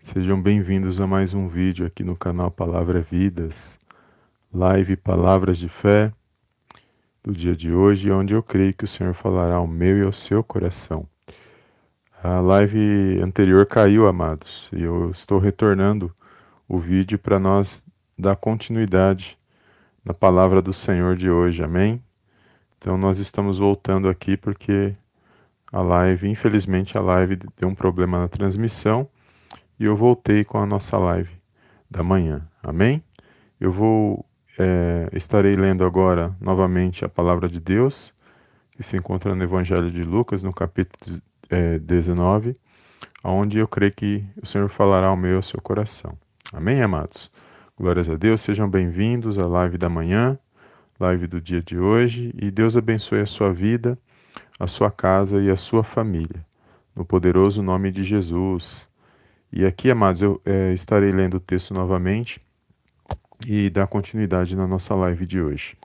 Sejam bem-vindos a mais um vídeo aqui no canal Palavra Vidas, live Palavras de Fé do dia de hoje, onde eu creio que o Senhor falará ao meu e ao seu coração. A live anterior caiu, amados, e eu estou retornando o vídeo para nós dar continuidade na palavra do Senhor de hoje, amém? Então nós estamos voltando aqui porque a live, infelizmente a live deu um problema na transmissão e eu voltei com a nossa live da manhã. Amém? Eu vou é, estarei lendo agora novamente a palavra de Deus que se encontra no Evangelho de Lucas, no capítulo é, 19, onde eu creio que o Senhor falará ao meu e ao seu coração. Amém, amados? Glórias a Deus, sejam bem-vindos à live da manhã, live do dia de hoje, e Deus abençoe a sua vida a sua casa e a sua família. No poderoso nome de Jesus. E aqui, amados, eu é, estarei lendo o texto novamente e dar continuidade na nossa live de hoje.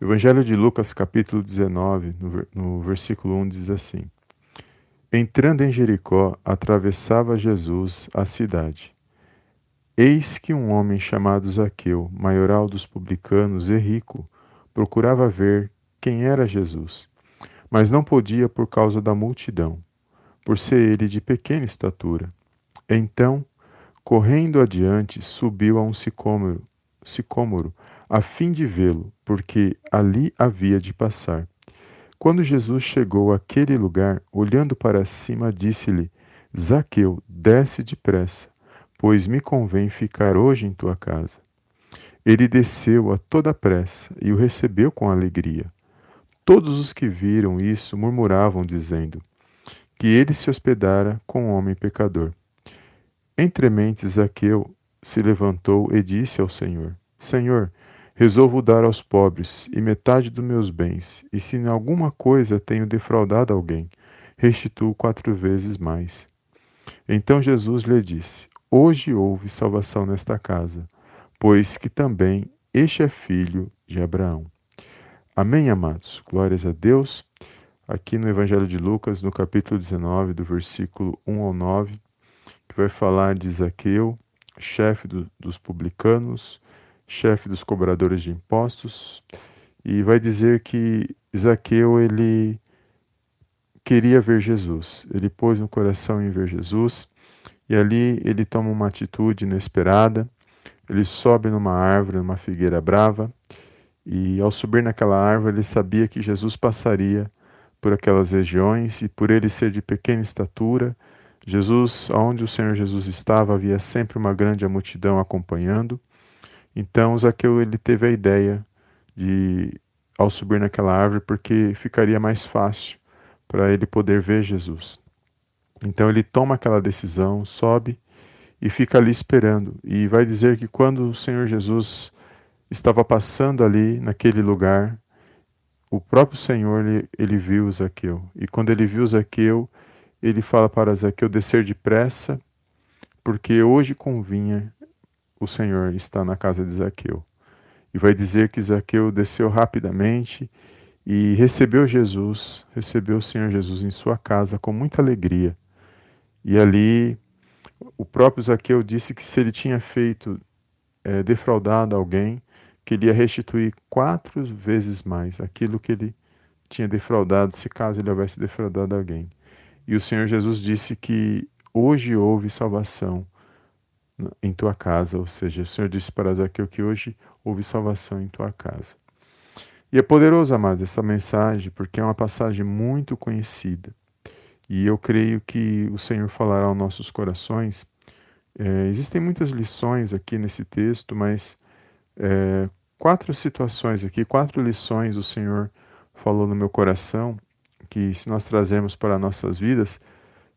O Evangelho de Lucas, capítulo 19, no, no versículo 1, diz assim: Entrando em Jericó, atravessava Jesus a cidade. Eis que um homem chamado Zaqueu, maioral dos publicanos e rico, procurava ver quem era Jesus mas não podia por causa da multidão, por ser ele de pequena estatura. Então, correndo adiante, subiu a um sicômoro, sicômoro a fim de vê-lo, porque ali havia de passar. Quando Jesus chegou àquele lugar, olhando para cima, disse-lhe: Zaqueu, desce depressa, pois me convém ficar hoje em tua casa. Ele desceu a toda pressa e o recebeu com alegria. Todos os que viram isso murmuravam, dizendo que ele se hospedara com um homem pecador. Entre mentes, Zaqueu se levantou e disse ao Senhor: Senhor, resolvo dar aos pobres e metade dos meus bens, e se em alguma coisa tenho defraudado alguém, restituo quatro vezes mais. Então Jesus lhe disse: Hoje houve salvação nesta casa, pois que também este é filho de Abraão. Amém, amados? Glórias a Deus. Aqui no Evangelho de Lucas, no capítulo 19, do versículo 1 ao 9, que vai falar de Zaqueu, chefe do, dos publicanos, chefe dos cobradores de impostos, e vai dizer que Zaqueu ele queria ver Jesus. Ele pôs no coração em ver Jesus, e ali ele toma uma atitude inesperada. Ele sobe numa árvore, numa figueira brava, e ao subir naquela árvore, ele sabia que Jesus passaria por aquelas regiões e por ele ser de pequena estatura, Jesus, onde o Senhor Jesus estava, havia sempre uma grande multidão acompanhando. Então Zaqueu ele teve a ideia de ao subir naquela árvore porque ficaria mais fácil para ele poder ver Jesus. Então ele toma aquela decisão, sobe e fica ali esperando. E vai dizer que quando o Senhor Jesus estava passando ali naquele lugar, o próprio Senhor ele, ele viu Zaqueu. E quando ele viu Zaqueu, ele fala para Zaqueu descer depressa, porque hoje convinha o Senhor estar na casa de Zaqueu. E vai dizer que Zaqueu desceu rapidamente e recebeu Jesus, recebeu o Senhor Jesus em sua casa com muita alegria. E ali o próprio Zaqueu disse que se ele tinha feito é, defraudado alguém, que ele ia restituir quatro vezes mais aquilo que ele tinha defraudado, se caso ele houvesse defraudado alguém. E o Senhor Jesus disse que hoje houve salvação em tua casa, ou seja, o Senhor disse para Zaqueu que hoje houve salvação em tua casa. E é poderoso, amados, essa mensagem, porque é uma passagem muito conhecida. E eu creio que o Senhor falará aos nossos corações. É, existem muitas lições aqui nesse texto, mas é, quatro situações aqui, quatro lições o Senhor falou no meu coração, que se nós trazermos para nossas vidas,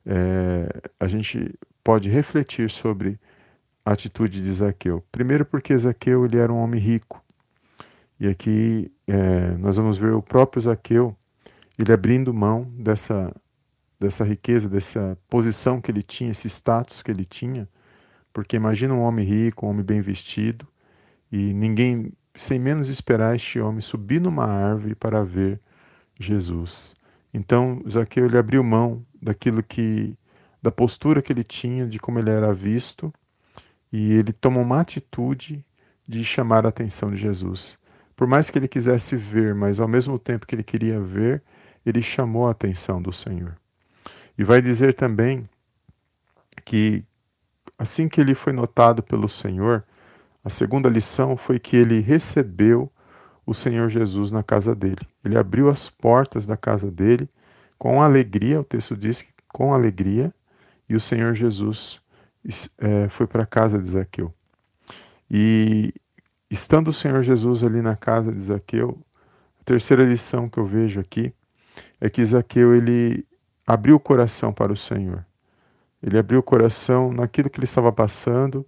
é, a gente pode refletir sobre a atitude de Zaqueu. Primeiro, porque Zaqueu ele era um homem rico. E aqui é, nós vamos ver o próprio Zaqueu, ele abrindo mão dessa, dessa riqueza, dessa posição que ele tinha, esse status que ele tinha. Porque imagina um homem rico, um homem bem vestido, e ninguém, sem menos esperar, este homem subir numa árvore para ver Jesus. Então, Zaqueu ele abriu mão daquilo que da postura que ele tinha, de como ele era visto, e ele tomou uma atitude de chamar a atenção de Jesus. Por mais que ele quisesse ver, mas ao mesmo tempo que ele queria ver, ele chamou a atenção do Senhor. E vai dizer também que assim que ele foi notado pelo Senhor, a segunda lição foi que ele recebeu o Senhor Jesus na casa dele. Ele abriu as portas da casa dele com alegria, o texto diz que com alegria, e o Senhor Jesus é, foi para a casa de Zaqueu. E estando o Senhor Jesus ali na casa de Zaqueu, a terceira lição que eu vejo aqui é que Zaqueu ele abriu o coração para o Senhor. Ele abriu o coração naquilo que ele estava passando,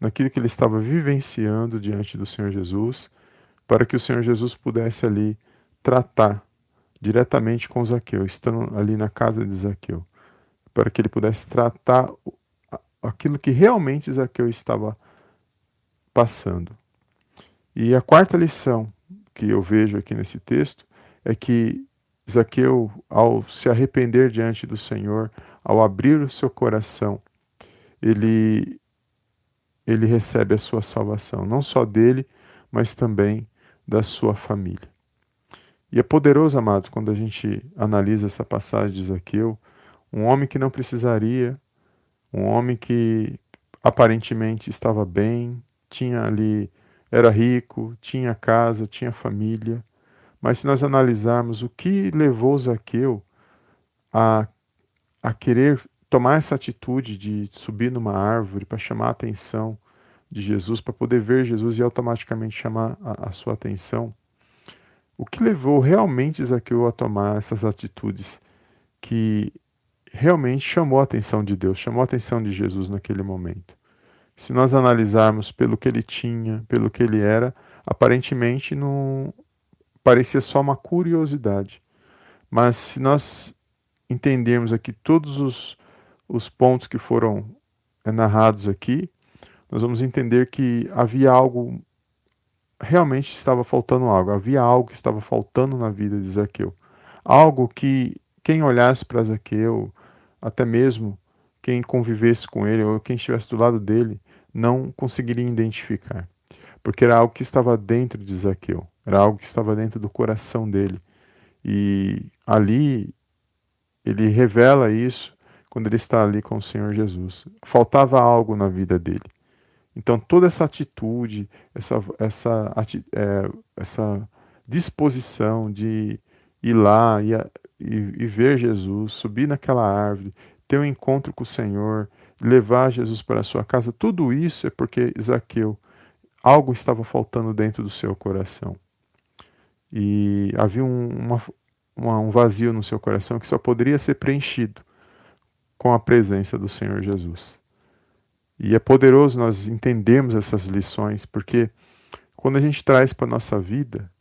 naquilo que ele estava vivenciando diante do Senhor Jesus para que o Senhor Jesus pudesse ali tratar diretamente com Zaqueu, estando ali na casa de Zaqueu, para que ele pudesse tratar aquilo que realmente Zaqueu estava passando. E a quarta lição que eu vejo aqui nesse texto é que Zaqueu, ao se arrepender diante do Senhor, ao abrir o seu coração, ele ele recebe a sua salvação, não só dele, mas também da sua família. E é poderoso, amados, quando a gente analisa essa passagem de Zaqueu, um homem que não precisaria, um homem que aparentemente estava bem, tinha ali, era rico, tinha casa, tinha família. Mas se nós analisarmos o que levou Zaqueu a, a querer tomar essa atitude de subir numa árvore para chamar a atenção de Jesus, para poder ver Jesus e automaticamente chamar a, a sua atenção. O que levou realmente Zaqueu a tomar essas atitudes que realmente chamou a atenção de Deus, chamou a atenção de Jesus naquele momento. Se nós analisarmos pelo que ele tinha, pelo que ele era, aparentemente não parecia só uma curiosidade. Mas se nós entendermos aqui todos os, os pontos que foram narrados aqui, nós vamos entender que havia algo, realmente estava faltando algo, havia algo que estava faltando na vida de Zaqueu. Algo que quem olhasse para Zaqueu, até mesmo quem convivesse com ele ou quem estivesse do lado dele, não conseguiria identificar. Porque era algo que estava dentro de Zaqueu, era algo que estava dentro do coração dele. E ali ele revela isso quando ele está ali com o Senhor Jesus. Faltava algo na vida dele. Então, toda essa atitude, essa, essa, é, essa disposição de ir lá e, e, e, ver Jesus, subir naquela árvore, ter um encontro com o Senhor, levar Jesus para a sua casa, tudo isso é porque Zaqueu, algo estava faltando dentro do seu coração. E havia um, uma, uma, um vazio no seu coração que só poderia ser preenchido com a presença do Senhor Jesus. E é poderoso nós entendermos essas lições, porque quando a gente traz para a nossa vida,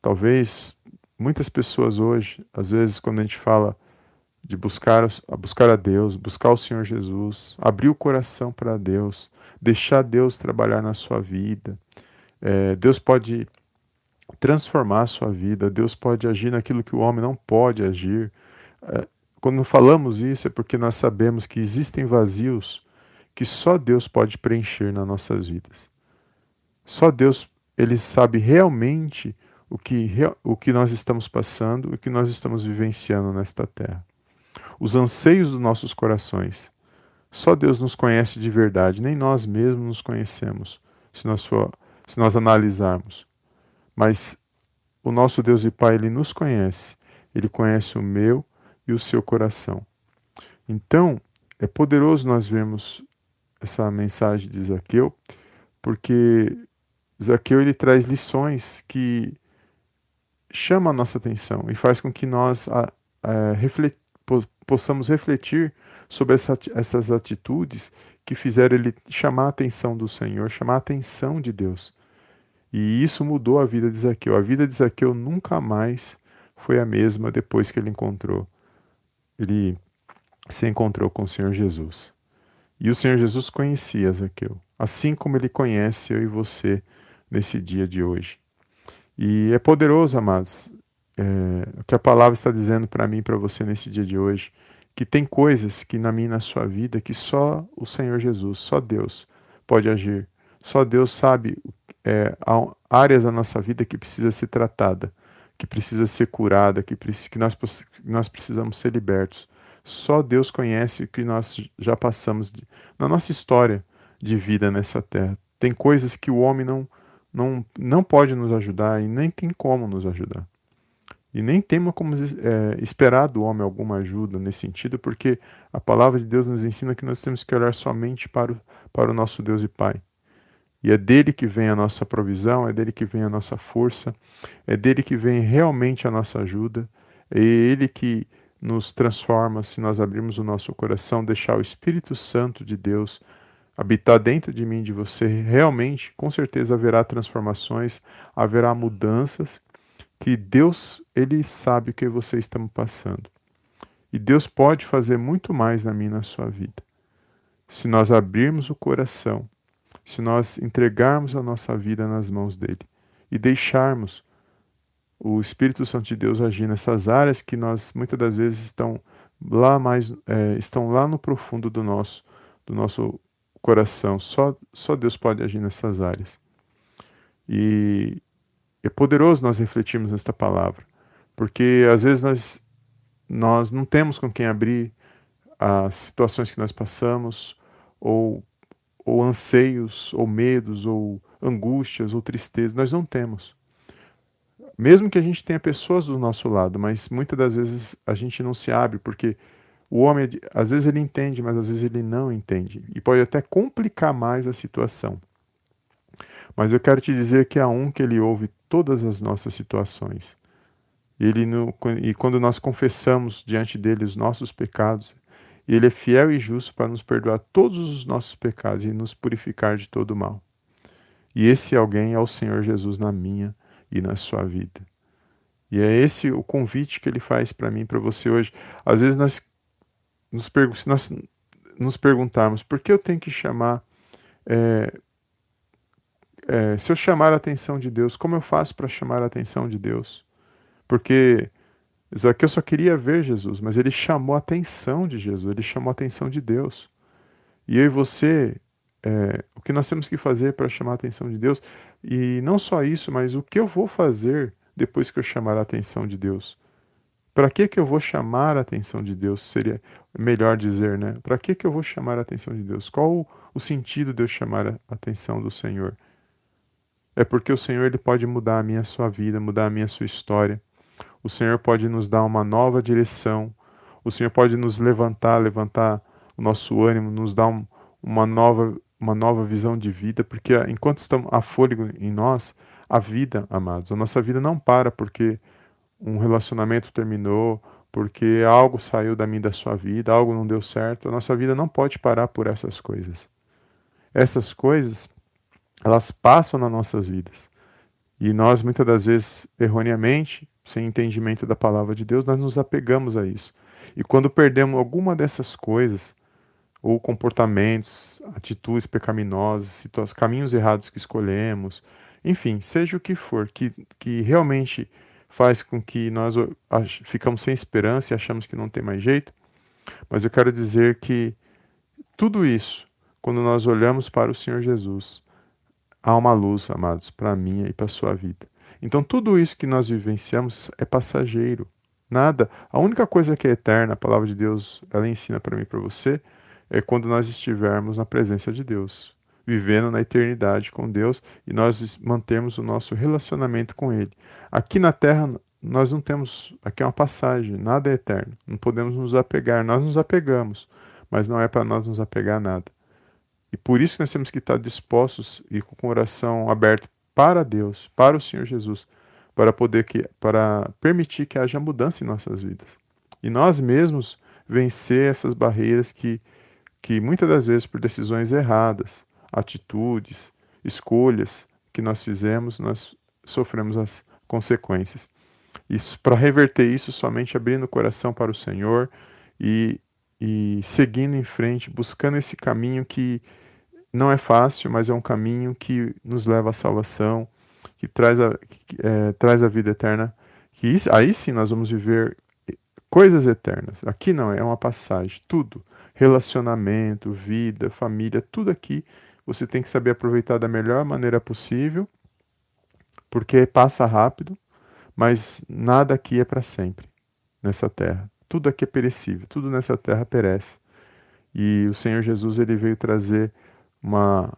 talvez muitas pessoas hoje, às vezes quando a gente fala de buscar, buscar a Deus, buscar o Senhor Jesus, abrir o coração para Deus, deixar Deus trabalhar na sua vida, é, Deus pode transformar a sua vida, Deus pode agir naquilo que o homem não pode agir. É, quando falamos isso é porque nós sabemos que existem vazios que só Deus pode preencher nas nossas vidas. Só Deus, ele sabe realmente o que, o que nós estamos passando, o que nós estamos vivenciando nesta terra. Os anseios dos nossos corações. Só Deus nos conhece de verdade, nem nós mesmos nos conhecemos, se nós, for, se nós analisarmos. Mas o nosso Deus e Pai, ele nos conhece. Ele conhece o meu e o seu coração. Então, é poderoso nós vermos essa mensagem de Zaqueu, porque Zaqueu ele traz lições que chama a nossa atenção e faz com que nós a, a, reflet, possamos refletir sobre essa, essas atitudes que fizeram ele chamar a atenção do Senhor, chamar a atenção de Deus. E isso mudou a vida de Zaqueu. A vida de Zaqueu nunca mais foi a mesma depois que ele encontrou. Ele se encontrou com o Senhor Jesus. E o Senhor Jesus conhecia Zaqueu, assim como ele conhece eu e você nesse dia de hoje. E é poderoso, amados, é, o que a palavra está dizendo para mim e para você nesse dia de hoje, que tem coisas que na minha na sua vida que só o Senhor Jesus, só Deus pode agir. Só Deus sabe é, áreas da nossa vida que precisa ser tratada, que precisa ser curada, que, que nós, nós precisamos ser libertos. Só Deus conhece o que nós já passamos de, na nossa história de vida nessa terra. Tem coisas que o homem não, não, não pode nos ajudar e nem tem como nos ajudar. E nem temos como é, esperar do homem alguma ajuda nesse sentido, porque a palavra de Deus nos ensina que nós temos que olhar somente para o, para o nosso Deus e Pai. E é dele que vem a nossa provisão, é dele que vem a nossa força, é dele que vem realmente a nossa ajuda, é ele que nos transforma se nós abrirmos o nosso coração, deixar o Espírito Santo de Deus habitar dentro de mim, de você, realmente, com certeza haverá transformações, haverá mudanças que Deus, ele sabe o que você está passando. E Deus pode fazer muito mais na minha na sua vida. Se nós abrirmos o coração, se nós entregarmos a nossa vida nas mãos dele e deixarmos o Espírito Santo de Deus agir nessas áreas que nós muitas das vezes estão lá mais é, estão lá no profundo do nosso do nosso coração. Só só Deus pode agir nessas áreas. E é poderoso nós refletirmos nesta palavra, porque às vezes nós, nós não temos com quem abrir as situações que nós passamos, ou, ou anseios, ou medos, ou angústias, ou tristezas, nós não temos. Mesmo que a gente tenha pessoas do nosso lado, mas muitas das vezes a gente não se abre, porque o homem, às vezes ele entende, mas às vezes ele não entende, e pode até complicar mais a situação. Mas eu quero te dizer que há um que ele ouve todas as nossas situações. Ele no, e quando nós confessamos diante dele os nossos pecados, ele é fiel e justo para nos perdoar todos os nossos pecados e nos purificar de todo mal. E esse alguém é o Senhor Jesus na minha e na sua vida. E é esse o convite que ele faz para mim para você hoje. Às vezes nós nos, se nós nos perguntarmos por que eu tenho que chamar é, é, se eu chamar a atenção de Deus, como eu faço para chamar a atenção de Deus? Porque Zaqueu só queria ver Jesus, mas ele chamou a atenção de Jesus, ele chamou a atenção de Deus. E eu e você, é, o que nós temos que fazer para chamar a atenção de Deus, e não só isso, mas o que eu vou fazer depois que eu chamar a atenção de Deus? Para que que eu vou chamar a atenção de Deus? Seria melhor dizer, né? Para que que eu vou chamar a atenção de Deus? Qual o, sentido de eu chamar a atenção do Senhor? É porque o Senhor ele pode mudar a minha sua vida, mudar a minha sua história. O Senhor pode nos dar uma nova direção. O Senhor pode nos levantar, levantar o nosso ânimo, nos dar um, uma nova uma nova visão de vida, porque enquanto estamos a fôlego em nós, a vida, amados, a nossa vida não para porque um relacionamento terminou, porque algo saiu da minha da sua vida, algo não deu certo. A nossa vida não pode parar por essas coisas. Essas coisas elas passam nas nossas vidas. E nós, muitas das vezes, erroneamente, sem entendimento da palavra de Deus, nós nos apegamos a isso. E quando perdemos alguma dessas coisas, ou comportamentos, atitudes pecaminosas, caminhos errados que escolhemos, enfim, seja o que for, que, que realmente faz com que nós ficamos sem esperança e achamos que não tem mais jeito, mas eu quero dizer que tudo isso, quando nós olhamos para o Senhor Jesus, há uma luz, amados, para a minha e para a sua vida. Então, tudo isso que nós vivenciamos é passageiro. Nada. A única coisa que é eterna, a palavra de Deus, ela ensina para mim e para você, é quando nós estivermos na presença de Deus, vivendo na eternidade com Deus e nós mantermos o nosso relacionamento com Ele. Aqui na terra, nós não temos. Aqui é uma passagem, nada é eterno. Não podemos nos apegar. Nós nos apegamos, mas não é para nós nos apegar a nada. E por isso nós temos que estar dispostos e com o coração aberto para Deus, para o Senhor Jesus, para poder que para permitir que haja mudança em nossas vidas. E nós mesmos vencer essas barreiras que, que muitas das vezes por decisões erradas, atitudes, escolhas que nós fizemos, nós sofremos as consequências. Isso para reverter isso somente abrindo o coração para o Senhor e, e seguindo em frente, buscando esse caminho que não é fácil, mas é um caminho que nos leva à salvação, que traz a, que, é, traz a vida eterna. Que isso, aí sim nós vamos viver coisas eternas. Aqui não, é uma passagem. Tudo, relacionamento, vida, família, tudo aqui você tem que saber aproveitar da melhor maneira possível, porque passa rápido, mas nada aqui é para sempre nessa terra. Tudo aqui é perecível, tudo nessa terra perece. E o Senhor Jesus ele veio trazer uma,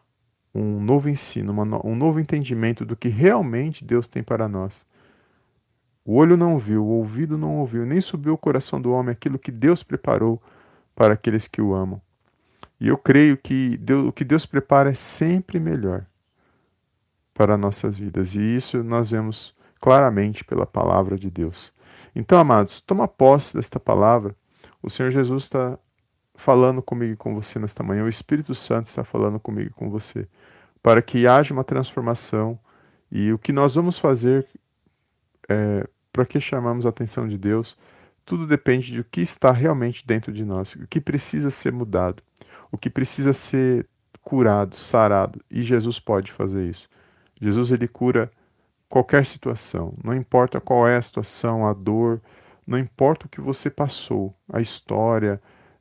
um novo ensino, uma, um novo entendimento do que realmente Deus tem para nós. O olho não viu, o ouvido não ouviu, nem subiu o coração do homem aquilo que Deus preparou para aqueles que o amam. E eu creio que Deus, o que Deus prepara é sempre melhor para nossas vidas. E isso nós vemos claramente pela palavra de Deus. Então, amados, toma posse desta palavra. O Senhor Jesus está falando comigo e com você nesta manhã, o Espírito Santo está falando comigo e com você, para que haja uma transformação e o que nós vamos fazer é, para que chamamos a atenção de Deus, tudo depende de o que está realmente dentro de nós, o que precisa ser mudado, o que precisa ser curado, sarado, e Jesus pode fazer isso. Jesus ele cura qualquer situação, não importa qual é a situação, a dor, não importa o que você passou, a história,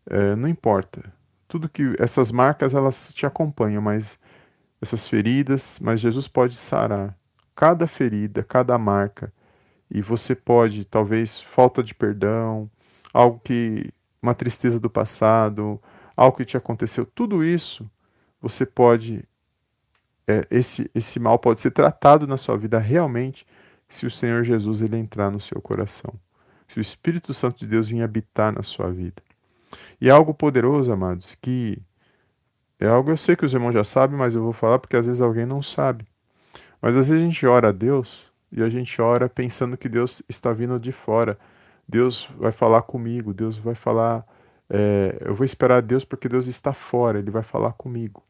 é, não importa. Tudo que essas marcas elas te acompanham, mas essas feridas, mas Jesus pode sarar cada ferida, cada marca. E você pode, talvez, falta de perdão, algo que uma tristeza do passado, algo que te aconteceu, tudo isso você pode é, esse esse mal pode ser tratado na sua vida realmente se o Senhor Jesus ele entrar no seu coração. Se o Espírito Santo de Deus vir habitar na sua vida. E é algo poderoso, amados, que é algo eu sei que os irmãos já sabem, mas eu vou falar porque às vezes alguém não sabe. Mas às vezes a gente ora a Deus e a gente ora pensando que Deus está vindo de fora. Deus vai falar comigo, Deus vai falar. É, eu vou esperar Deus porque Deus está fora, Ele vai falar comigo.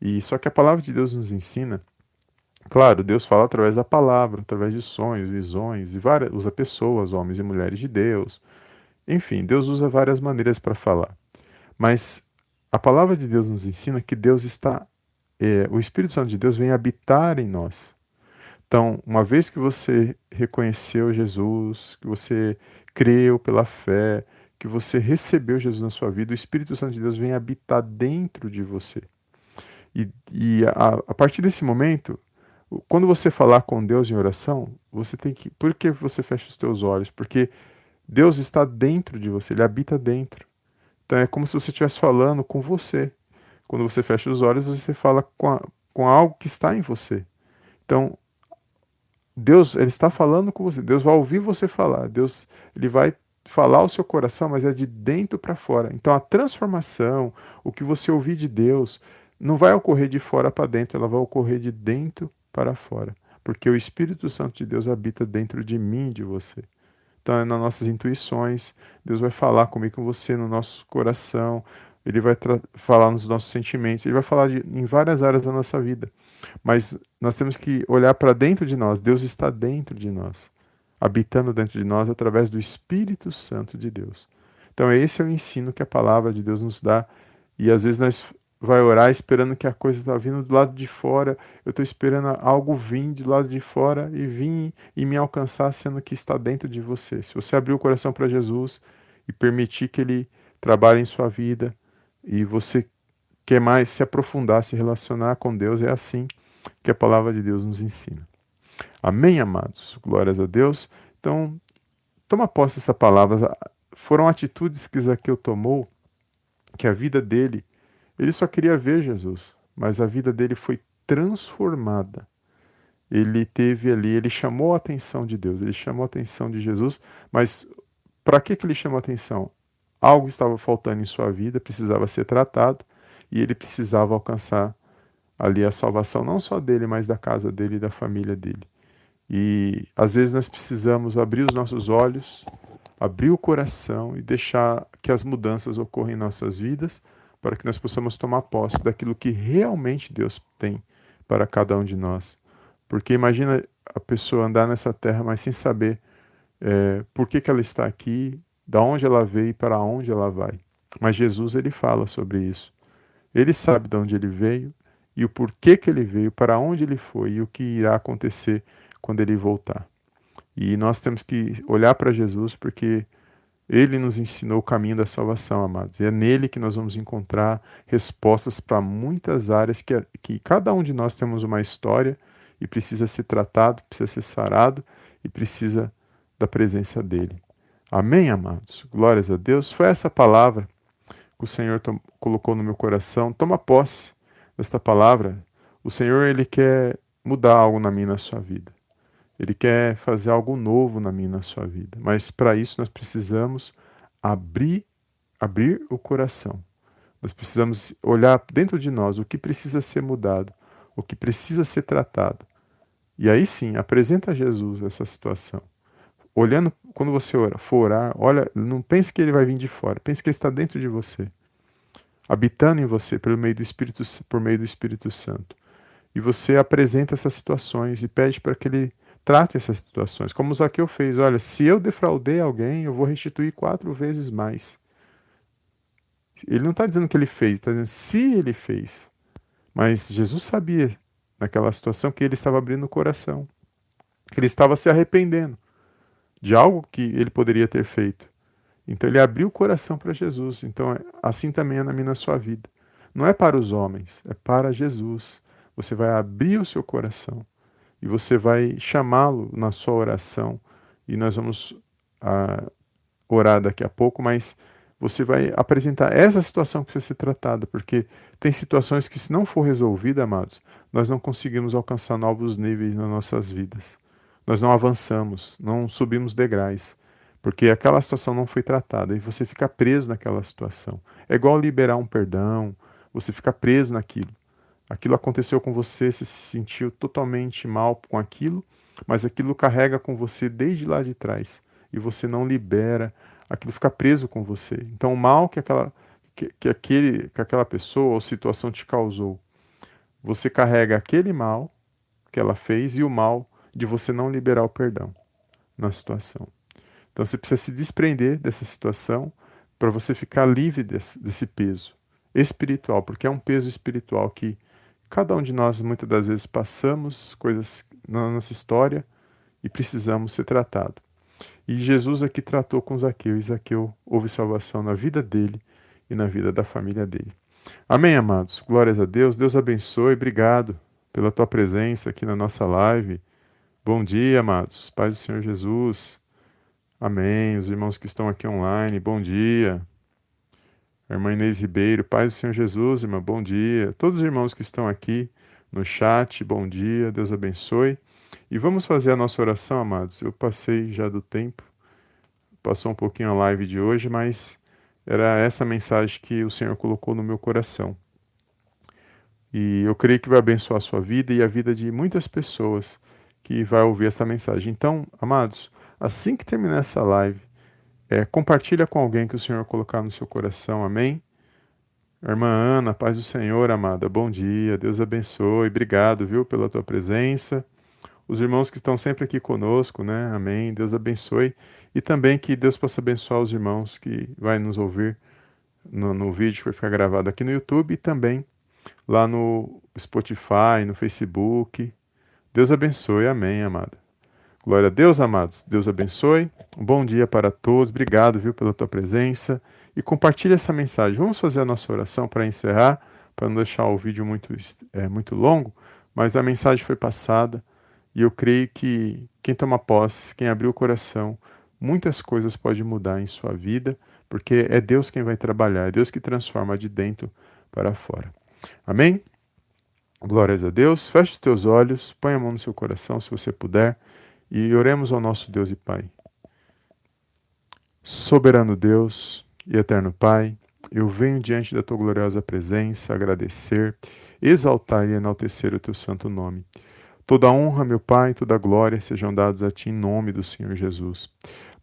E só que a palavra de Deus nos ensina, claro, Deus fala através da palavra, através de sonhos, visões, e várias, usa pessoas, homens e mulheres de Deus, enfim, Deus usa várias maneiras para falar. Mas a palavra de Deus nos ensina que Deus está, é, o Espírito Santo de Deus vem habitar em nós. Então, uma vez que você reconheceu Jesus, que você creu pela fé, que você recebeu Jesus na sua vida, o Espírito Santo de Deus vem habitar dentro de você. E, e a, a partir desse momento, quando você falar com Deus em oração, você tem que. Por que você fecha os teus olhos? Porque Deus está dentro de você, ele habita dentro. Então é como se você estivesse falando com você. Quando você fecha os olhos, você fala com, a, com algo que está em você. Então, Deus, ele está falando com você. Deus vai ouvir você falar. Deus, ele vai falar ao seu coração, mas é de dentro para fora. Então, a transformação, o que você ouvir de Deus, não vai ocorrer de fora para dentro, ela vai ocorrer de dentro para fora. Porque o Espírito Santo de Deus habita dentro de mim de você. Então, é nas nossas intuições, Deus vai falar comigo, com você, no nosso coração, Ele vai falar nos nossos sentimentos, Ele vai falar de, em várias áreas da nossa vida. Mas nós temos que olhar para dentro de nós, Deus está dentro de nós, habitando dentro de nós através do Espírito Santo de Deus. Então, esse é o ensino que a palavra de Deus nos dá. E às vezes nós vai orar esperando que a coisa está vindo do lado de fora. Eu estou esperando algo vir do lado de fora e vir e me alcançar, sendo que está dentro de você. Se você abrir o coração para Jesus e permitir que Ele trabalhe em sua vida e você quer mais se aprofundar, se relacionar com Deus, é assim que a palavra de Deus nos ensina. Amém, amados? Glórias a Deus. Então, toma posse dessa palavra. Foram atitudes que Zaqueu tomou, que a vida dele ele só queria ver Jesus, mas a vida dele foi transformada. Ele teve ali, ele chamou a atenção de Deus, ele chamou a atenção de Jesus, mas para que, que ele chamou a atenção? Algo estava faltando em sua vida, precisava ser tratado, e ele precisava alcançar ali a salvação, não só dele, mas da casa dele e da família dele. E às vezes nós precisamos abrir os nossos olhos, abrir o coração e deixar que as mudanças ocorram em nossas vidas, para que nós possamos tomar posse daquilo que realmente Deus tem para cada um de nós. Porque imagina a pessoa andar nessa terra, mas sem saber é, por que, que ela está aqui, da onde ela veio e para onde ela vai. Mas Jesus ele fala sobre isso. Ele sabe de onde ele veio e o porquê que ele veio, para onde ele foi e o que irá acontecer quando ele voltar. E nós temos que olhar para Jesus porque ele nos ensinou o caminho da salvação, amados. E é nele que nós vamos encontrar respostas para muitas áreas que, que cada um de nós temos uma história e precisa ser tratado, precisa ser sarado e precisa da presença dele. Amém, amados? Glórias a Deus. Foi essa palavra que o Senhor colocou no meu coração. Toma posse desta palavra. O Senhor, ele quer mudar algo na minha na sua vida. Ele quer fazer algo novo na minha na sua vida. Mas para isso nós precisamos abrir abrir o coração. Nós precisamos olhar dentro de nós o que precisa ser mudado, o que precisa ser tratado. E aí sim, apresenta a Jesus essa situação. Olhando, quando você ora, for orar, olha, não pense que ele vai vir de fora, pense que ele está dentro de você, habitando em você pelo meio do Espírito, por meio do Espírito Santo. E você apresenta essas situações e pede para que ele Trate essas situações. Como o Zaqueu fez: olha, se eu defraudei alguém, eu vou restituir quatro vezes mais. Ele não está dizendo que ele fez, está dizendo se ele fez. Mas Jesus sabia, naquela situação, que ele estava abrindo o coração, que ele estava se arrependendo de algo que ele poderia ter feito. Então ele abriu o coração para Jesus. Então assim também é na minha na sua vida. Não é para os homens, é para Jesus. Você vai abrir o seu coração e você vai chamá-lo na sua oração. E nós vamos ah, orar daqui a pouco, mas você vai apresentar essa situação que precisa ser tratada, porque tem situações que, se não for resolvida, amados, nós não conseguimos alcançar novos níveis nas nossas vidas. Nós não avançamos, não subimos degraus, porque aquela situação não foi tratada e você fica preso naquela situação. É igual liberar um perdão, você fica preso naquilo aquilo aconteceu com você, você se sentiu totalmente mal com aquilo, mas aquilo carrega com você desde lá de trás e você não libera, aquilo fica preso com você. Então, o mal que aquela, que, que, aquele, que aquela pessoa ou situação te causou, você carrega aquele mal que ela fez e o mal de você não liberar o perdão na situação. Então, você precisa se desprender dessa situação para você ficar livre desse, desse peso espiritual, porque é um peso espiritual que Cada um de nós muitas das vezes passamos coisas na nossa história e precisamos ser tratado. E Jesus aqui tratou com Zaqueu, e Zaqueu houve salvação na vida dele e na vida da família dele. Amém, amados. Glórias a Deus. Deus abençoe. Obrigado pela tua presença aqui na nossa live. Bom dia, amados. Paz do Senhor Jesus. Amém. Os irmãos que estão aqui online, bom dia. A irmã Inês Ribeiro, paz do Senhor Jesus, irmã, bom dia. Todos os irmãos que estão aqui no chat, bom dia, Deus abençoe. E vamos fazer a nossa oração, amados. Eu passei já do tempo, passou um pouquinho a live de hoje, mas era essa mensagem que o Senhor colocou no meu coração. E eu creio que vai abençoar a sua vida e a vida de muitas pessoas que vai ouvir essa mensagem. Então, amados, assim que terminar essa live, é, compartilha com alguém que o Senhor colocar no seu coração, amém? Irmã Ana, paz do Senhor, amada, bom dia, Deus abençoe, obrigado, viu, pela tua presença. Os irmãos que estão sempre aqui conosco, né, amém, Deus abençoe. E também que Deus possa abençoar os irmãos que vai nos ouvir no, no vídeo que vai ficar gravado aqui no YouTube e também lá no Spotify, no Facebook. Deus abençoe, amém, amada. Glória a Deus, amados. Deus abençoe. Um bom dia para todos. Obrigado, viu, pela tua presença. E compartilhe essa mensagem. Vamos fazer a nossa oração para encerrar, para não deixar o vídeo muito, é, muito longo, mas a mensagem foi passada e eu creio que quem toma posse, quem abriu o coração, muitas coisas podem mudar em sua vida, porque é Deus quem vai trabalhar, é Deus que transforma de dentro para fora. Amém? Glórias a Deus. Feche os teus olhos, põe a mão no seu coração se você puder. E oremos ao nosso Deus e Pai. Soberano Deus e eterno Pai, eu venho diante da tua gloriosa presença agradecer, exaltar e enaltecer o teu santo nome. Toda honra, meu Pai, toda glória sejam dados a ti em nome do Senhor Jesus.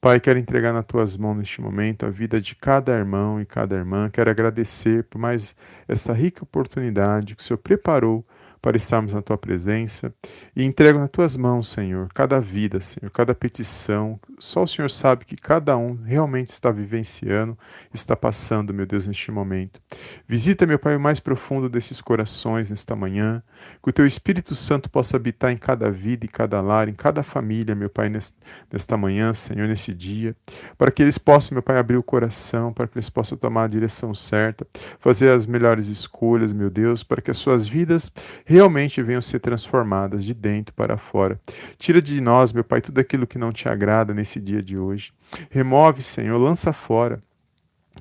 Pai, quero entregar nas tuas mãos neste momento a vida de cada irmão e cada irmã. Quero agradecer por mais essa rica oportunidade que o Senhor preparou para estarmos na tua presença e entrego nas tuas mãos, Senhor, cada vida, Senhor, cada petição. Só o Senhor sabe que cada um realmente está vivenciando, está passando, meu Deus, neste momento. Visita, meu Pai, o mais profundo desses corações nesta manhã, que o teu Espírito Santo possa habitar em cada vida, em cada lar, em cada família, meu Pai, nesta manhã, Senhor, nesse dia, para que eles possam, meu Pai, abrir o coração, para que eles possam tomar a direção certa, fazer as melhores escolhas, meu Deus, para que as suas vidas realmente venham ser transformadas de dentro para fora. Tira de nós, meu Pai, tudo aquilo que não te agrada nesse dia de hoje. Remove, Senhor, lança fora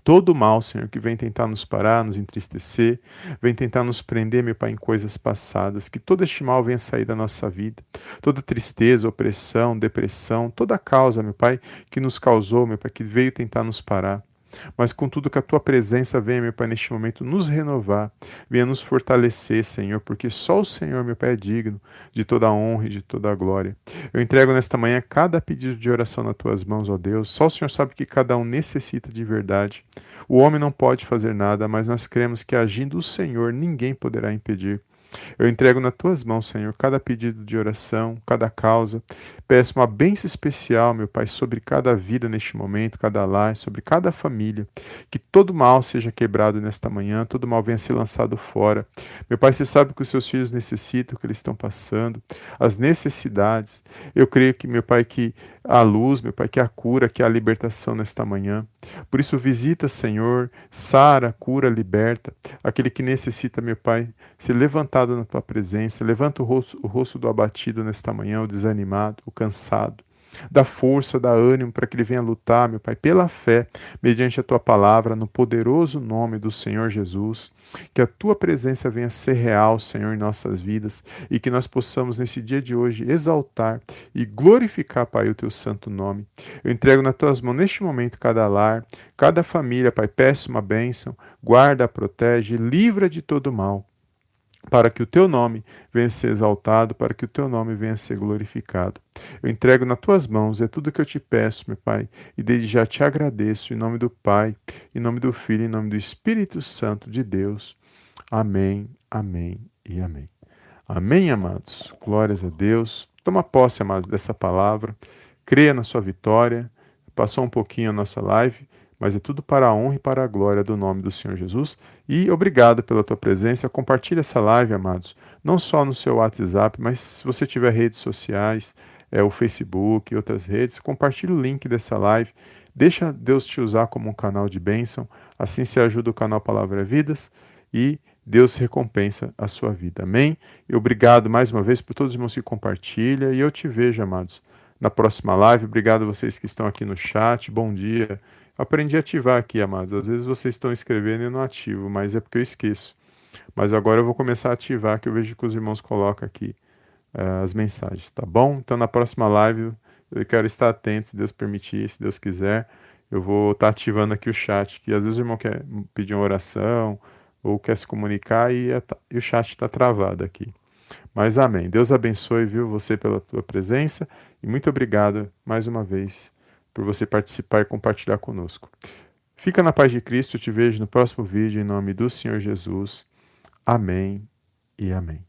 todo o mal, Senhor, que vem tentar nos parar, nos entristecer, vem tentar nos prender, meu Pai, em coisas passadas, que todo este mal venha sair da nossa vida, toda tristeza, opressão, depressão, toda causa, meu Pai, que nos causou, meu Pai, que veio tentar nos parar mas contudo que a tua presença venha, meu Pai, neste momento nos renovar, venha nos fortalecer, Senhor, porque só o Senhor, meu Pai, é digno de toda a honra e de toda a glória. Eu entrego nesta manhã cada pedido de oração nas tuas mãos, ó Deus. Só o Senhor sabe que cada um necessita de verdade. O homem não pode fazer nada, mas nós cremos que agindo o Senhor, ninguém poderá impedir. Eu entrego nas tuas mãos, Senhor, cada pedido de oração, cada causa. Peço uma bênção especial, meu Pai, sobre cada vida neste momento, cada lar, sobre cada família. Que todo mal seja quebrado nesta manhã, todo mal venha ser lançado fora. Meu Pai, você sabe que os seus filhos necessitam, que eles estão passando, as necessidades. Eu creio que, meu Pai, que a luz, meu Pai, que a cura, que a libertação nesta manhã. Por isso, visita, Senhor, sara, cura, liberta. Aquele que necessita, meu Pai, se levantar na tua presença. Levanta o rosto, o rosto do abatido nesta manhã, o desanimado, o cansado. Dá força, dá ânimo para que ele venha lutar, meu Pai, pela fé, mediante a tua palavra, no poderoso nome do Senhor Jesus. Que a tua presença venha ser real, Senhor, em nossas vidas e que nós possamos, nesse dia de hoje, exaltar e glorificar, Pai, o teu santo nome. Eu entrego nas tuas mãos, neste momento, cada lar, cada família, Pai, peço uma bênção, guarda, protege, livra de todo mal para que o teu nome venha ser exaltado, para que o teu nome venha ser glorificado. Eu entrego nas tuas mãos, é tudo que eu te peço, meu Pai, e desde já te agradeço, em nome do Pai, em nome do Filho, em nome do Espírito Santo de Deus. Amém, amém e amém. Amém, amados. Glórias a Deus. Toma posse, amados, dessa palavra. Creia na sua vitória. Passou um pouquinho a nossa live mas é tudo para a honra e para a glória do nome do Senhor Jesus. E obrigado pela tua presença. Compartilhe essa live, amados, não só no seu WhatsApp, mas se você tiver redes sociais, é o Facebook e outras redes, compartilhe o link dessa live. Deixa Deus te usar como um canal de bênção. Assim se ajuda o canal Palavra Vidas e Deus recompensa a sua vida. Amém? E obrigado mais uma vez por todos os irmãos que compartilham. E eu te vejo, amados, na próxima live. Obrigado a vocês que estão aqui no chat. Bom dia. Aprendi a ativar aqui, amados. Às vezes vocês estão escrevendo e eu não ativo, mas é porque eu esqueço. Mas agora eu vou começar a ativar, que eu vejo que os irmãos colocam aqui uh, as mensagens, tá bom? Então na próxima live eu quero estar atento, se Deus permitir, se Deus quiser. Eu vou estar ativando aqui o chat, que às vezes o irmão quer pedir uma oração ou quer se comunicar e, é, e o chat está travado aqui. Mas amém. Deus abençoe, viu, você pela tua presença e muito obrigado mais uma vez por você participar e compartilhar conosco. Fica na paz de Cristo, eu te vejo no próximo vídeo em nome do Senhor Jesus. Amém e amém.